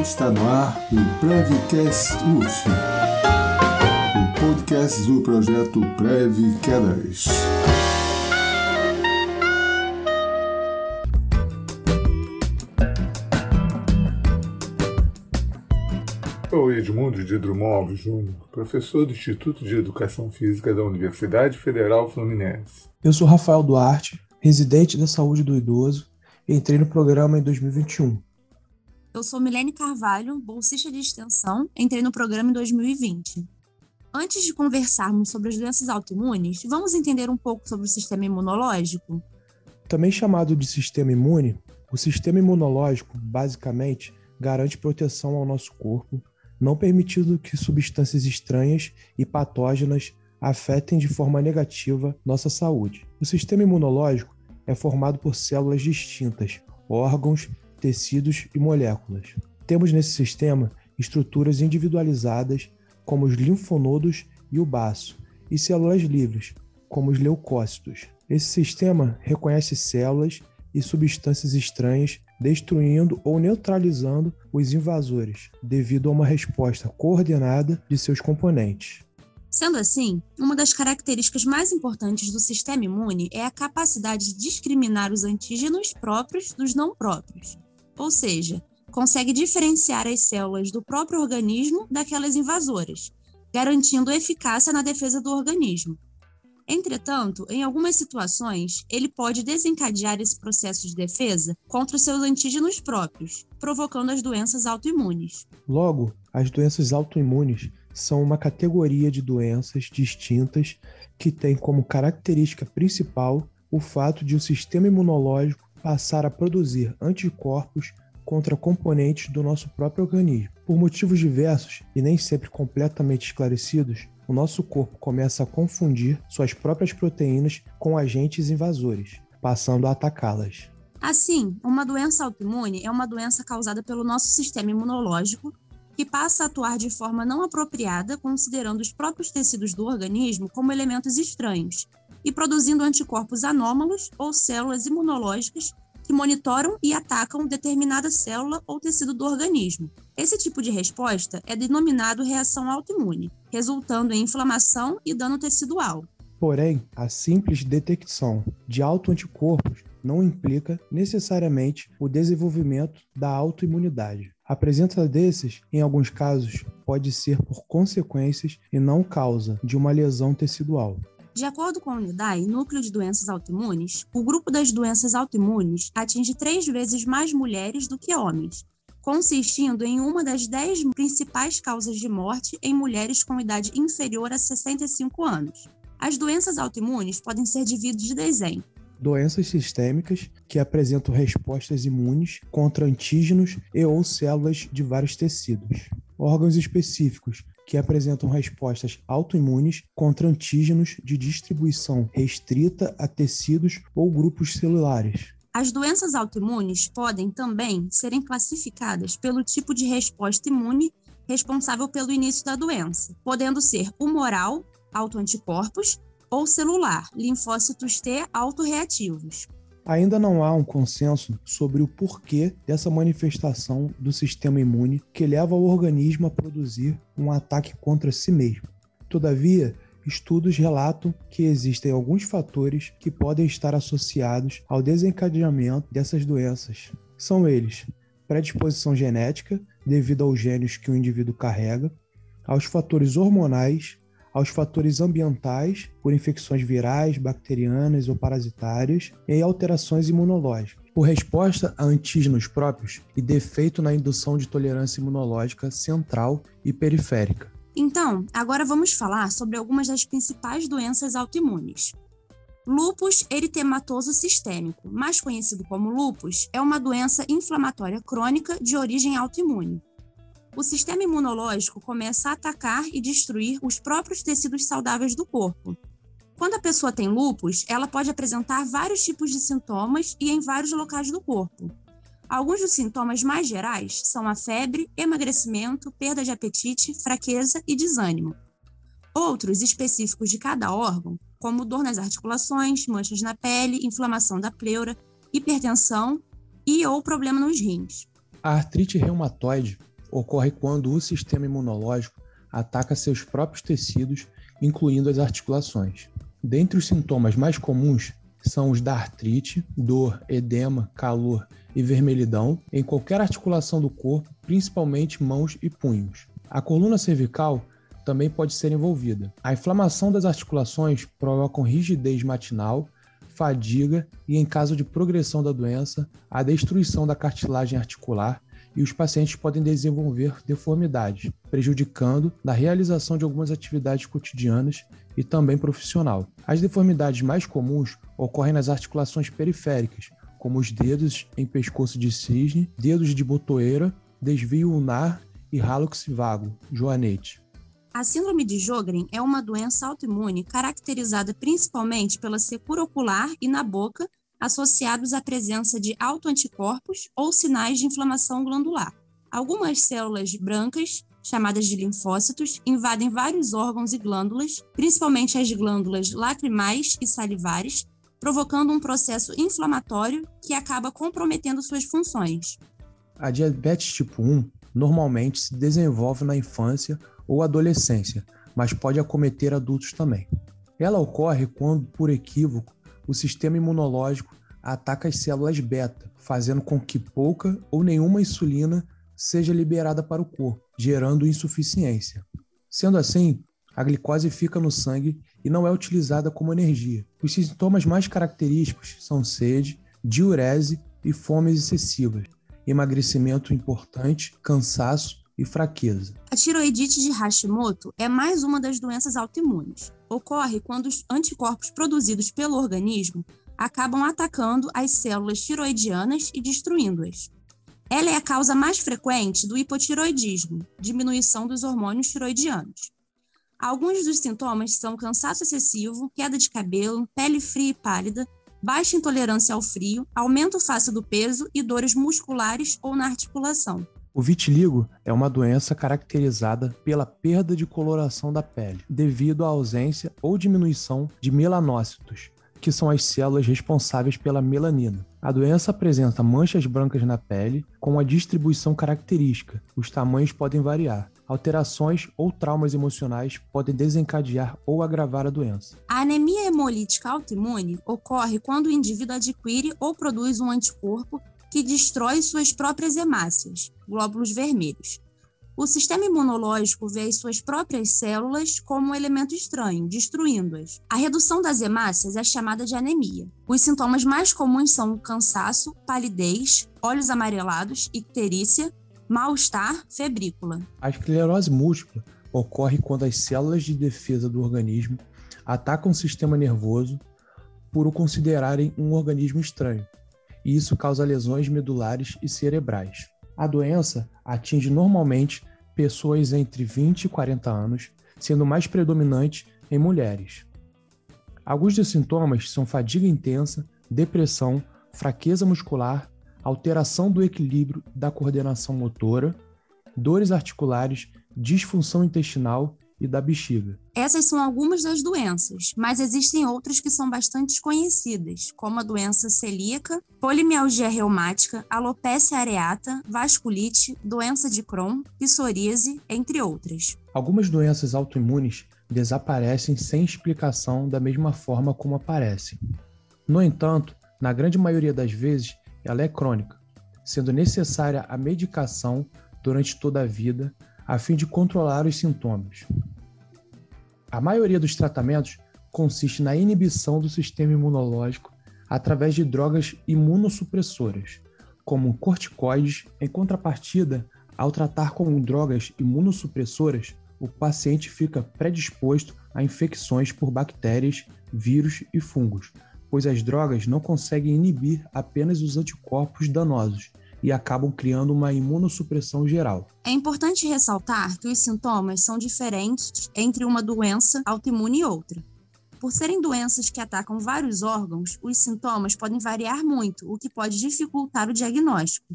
Está no ar o Prevcast UF, o podcast do projeto Prev Quedas. Sou Edmundo de Drummond Alves Júnior, professor do Instituto de Educação Física da Universidade Federal Fluminense. Eu sou Rafael Duarte, residente da saúde do idoso, e entrei no programa em 2021. Eu sou Milene Carvalho, bolsista de extensão, entrei no programa em 2020. Antes de conversarmos sobre as doenças autoimunes, vamos entender um pouco sobre o sistema imunológico? Também chamado de sistema imune, o sistema imunológico, basicamente, garante proteção ao nosso corpo não permitindo que substâncias estranhas e patógenas afetem de forma negativa nossa saúde. O sistema imunológico é formado por células distintas, órgãos, tecidos e moléculas. Temos nesse sistema estruturas individualizadas, como os linfonodos e o baço, e células livres, como os leucócitos. Esse sistema reconhece células e substâncias estranhas destruindo ou neutralizando os invasores, devido a uma resposta coordenada de seus componentes. Sendo assim, uma das características mais importantes do sistema imune é a capacidade de discriminar os antígenos próprios dos não próprios. Ou seja, consegue diferenciar as células do próprio organismo daquelas invasoras, garantindo eficácia na defesa do organismo. Entretanto, em algumas situações, ele pode desencadear esse processo de defesa contra os seus antígenos próprios, provocando as doenças autoimunes. Logo, as doenças autoimunes são uma categoria de doenças distintas que tem como característica principal o fato de o sistema imunológico passar a produzir anticorpos contra componentes do nosso próprio organismo. Por motivos diversos e nem sempre completamente esclarecidos, o nosso corpo começa a confundir suas próprias proteínas com agentes invasores, passando a atacá-las. Assim, uma doença autoimune é uma doença causada pelo nosso sistema imunológico que passa a atuar de forma não apropriada, considerando os próprios tecidos do organismo como elementos estranhos e produzindo anticorpos anômalos ou células imunológicas que monitoram e atacam determinada célula ou tecido do organismo. Esse tipo de resposta é denominado reação autoimune, resultando em inflamação e dano tecidual. Porém, a simples detecção de autoanticorpos não implica necessariamente o desenvolvimento da autoimunidade. A presença desses, em alguns casos, pode ser por consequências e não causa de uma lesão tecidual. De acordo com a UNIDAI, Núcleo de Doenças Autoimunes, o grupo das doenças autoimunes atinge três vezes mais mulheres do que homens, consistindo em uma das dez principais causas de morte em mulheres com idade inferior a 65 anos. As doenças autoimunes podem ser divididas em doenças sistêmicas que apresentam respostas imunes contra antígenos e ou células de vários tecidos, órgãos específicos que apresentam respostas autoimunes contra antígenos de distribuição restrita a tecidos ou grupos celulares. As doenças autoimunes podem também serem classificadas pelo tipo de resposta imune responsável pelo início da doença, podendo ser humoral, autoanticorpos, ou celular, linfócitos T autorreativos. Ainda não há um consenso sobre o porquê dessa manifestação do sistema imune que leva o organismo a produzir um ataque contra si mesmo. Todavia, estudos relatam que existem alguns fatores que podem estar associados ao desencadeamento dessas doenças. São eles: predisposição genética, devido aos gênios que o indivíduo carrega, aos fatores hormonais, aos fatores ambientais, por infecções virais, bacterianas ou parasitárias, e alterações imunológicas, por resposta a antígenos próprios e defeito na indução de tolerância imunológica central e periférica. Então, agora vamos falar sobre algumas das principais doenças autoimunes. Lúpus eritematoso sistêmico, mais conhecido como lúpus, é uma doença inflamatória crônica de origem autoimune o sistema imunológico começa a atacar e destruir os próprios tecidos saudáveis do corpo. Quando a pessoa tem lúpus, ela pode apresentar vários tipos de sintomas e em vários locais do corpo. Alguns dos sintomas mais gerais são a febre, emagrecimento, perda de apetite, fraqueza e desânimo. Outros específicos de cada órgão, como dor nas articulações, manchas na pele, inflamação da pleura, hipertensão e ou problema nos rins. A artrite reumatoide ocorre quando o sistema imunológico ataca seus próprios tecidos, incluindo as articulações. Dentre os sintomas mais comuns são os da artrite, dor, edema, calor e vermelhidão em qualquer articulação do corpo, principalmente mãos e punhos. A coluna cervical também pode ser envolvida. A inflamação das articulações provoca rigidez matinal, fadiga e, em caso de progressão da doença, a destruição da cartilagem articular e os pacientes podem desenvolver deformidades, prejudicando na realização de algumas atividades cotidianas e também profissional. As deformidades mais comuns ocorrem nas articulações periféricas, como os dedos em pescoço de cisne, dedos de botoeira, desvio ulnar e hálux vago, joanete. A síndrome de Jogren é uma doença autoimune caracterizada principalmente pela secura ocular e na boca associados à presença de autoanticorpos ou sinais de inflamação glandular. Algumas células brancas, chamadas de linfócitos, invadem vários órgãos e glândulas, principalmente as glândulas lacrimais e salivares, provocando um processo inflamatório que acaba comprometendo suas funções. A diabetes tipo 1 normalmente se desenvolve na infância ou adolescência, mas pode acometer adultos também. Ela ocorre quando, por equívoco, o sistema imunológico ataca as células beta, fazendo com que pouca ou nenhuma insulina seja liberada para o corpo, gerando insuficiência. Sendo assim, a glicose fica no sangue e não é utilizada como energia. Os sintomas mais característicos são sede, diurese e fomes excessivas, emagrecimento importante, cansaço e fraqueza. A tiroidite de Hashimoto é mais uma das doenças autoimunes. Ocorre quando os anticorpos produzidos pelo organismo acabam atacando as células tiroidianas e destruindo-as. Ela é a causa mais frequente do hipotiroidismo, diminuição dos hormônios tiroidianos. Alguns dos sintomas são cansaço excessivo, queda de cabelo, pele fria e pálida, baixa intolerância ao frio, aumento fácil do peso e dores musculares ou na articulação. O vitiligo é uma doença caracterizada pela perda de coloração da pele, devido à ausência ou diminuição de melanócitos, que são as células responsáveis pela melanina. A doença apresenta manchas brancas na pele com a distribuição característica. Os tamanhos podem variar. Alterações ou traumas emocionais podem desencadear ou agravar a doença. A anemia hemolítica autoimune ocorre quando o indivíduo adquire ou produz um anticorpo que destrói suas próprias hemácias, glóbulos vermelhos. O sistema imunológico vê as suas próprias células como um elemento estranho, destruindo-as. A redução das hemácias é chamada de anemia. Os sintomas mais comuns são cansaço, palidez, olhos amarelados, icterícia, mal-estar, febrícula. A esclerose múltipla ocorre quando as células de defesa do organismo atacam o sistema nervoso por o considerarem um organismo estranho e isso causa lesões medulares e cerebrais. A doença atinge normalmente pessoas entre 20 e 40 anos, sendo mais predominante em mulheres. Alguns dos sintomas são fadiga intensa, depressão, fraqueza muscular, alteração do equilíbrio da coordenação motora, dores articulares, disfunção intestinal e da bexiga. Essas são algumas das doenças, mas existem outras que são bastante conhecidas, como a doença celíaca, polimialgia reumática, alopecia areata, vasculite, doença de Crohn, psoríase, entre outras. Algumas doenças autoimunes desaparecem sem explicação da mesma forma como aparecem. No entanto, na grande maioria das vezes, ela é crônica, sendo necessária a medicação durante toda a vida a fim de controlar os sintomas. A maioria dos tratamentos consiste na inibição do sistema imunológico através de drogas imunossupressoras, como corticoides. Em contrapartida, ao tratar com drogas imunossupressoras, o paciente fica predisposto a infecções por bactérias, vírus e fungos, pois as drogas não conseguem inibir apenas os anticorpos danosos, e acabam criando uma imunossupressão geral. É importante ressaltar que os sintomas são diferentes entre uma doença autoimune e outra. Por serem doenças que atacam vários órgãos, os sintomas podem variar muito, o que pode dificultar o diagnóstico.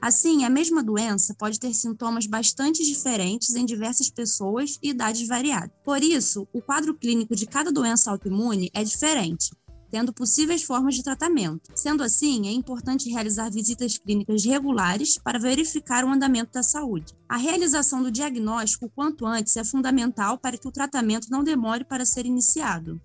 Assim, a mesma doença pode ter sintomas bastante diferentes em diversas pessoas e idades variadas. Por isso, o quadro clínico de cada doença autoimune é diferente, tendo possíveis formas de tratamento. Sendo assim, é importante realizar visitas clínicas regulares para verificar o andamento da saúde. A realização do diagnóstico o quanto antes é fundamental para que o tratamento não demore para ser iniciado.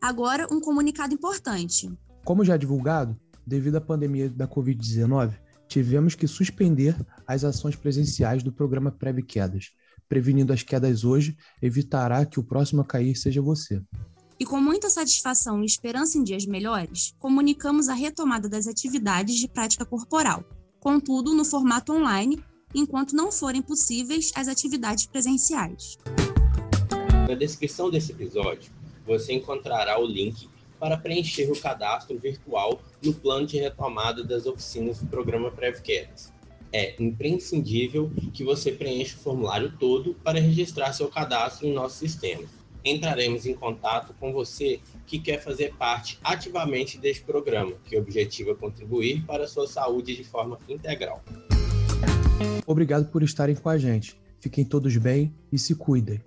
Agora, um comunicado importante. Como já divulgado, devido à pandemia da Covid-19, tivemos que suspender as ações presenciais do programa Preve Quedas. Prevenindo as quedas hoje, evitará que o próximo a cair seja você. E com muita satisfação e esperança em dias melhores, comunicamos a retomada das atividades de prática corporal, contudo no formato online, enquanto não forem possíveis as atividades presenciais. Na descrição desse episódio, você encontrará o link para preencher o cadastro virtual no plano de retomada das oficinas do programa PrevCares. É imprescindível que você preencha o formulário todo para registrar seu cadastro em nosso sistema entraremos em contato com você que quer fazer parte ativamente deste programa, que objetiva contribuir para a sua saúde de forma integral. Obrigado por estarem com a gente. Fiquem todos bem e se cuidem.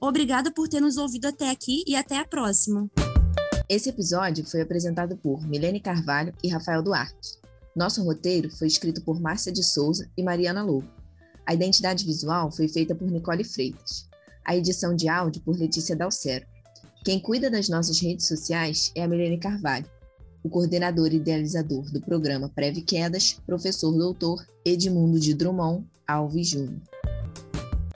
Obrigada por ter nos ouvido até aqui e até a próxima. Esse episódio foi apresentado por Milene Carvalho e Rafael Duarte. Nosso roteiro foi escrito por Márcia de Souza e Mariana Lobo. A identidade visual foi feita por Nicole Freitas. A edição de áudio por Letícia Dalcero. Quem cuida das nossas redes sociais é a Milene Carvalho. O coordenador e idealizador do programa Preve Quedas, professor doutor Edmundo de Drummond Alves Júnior.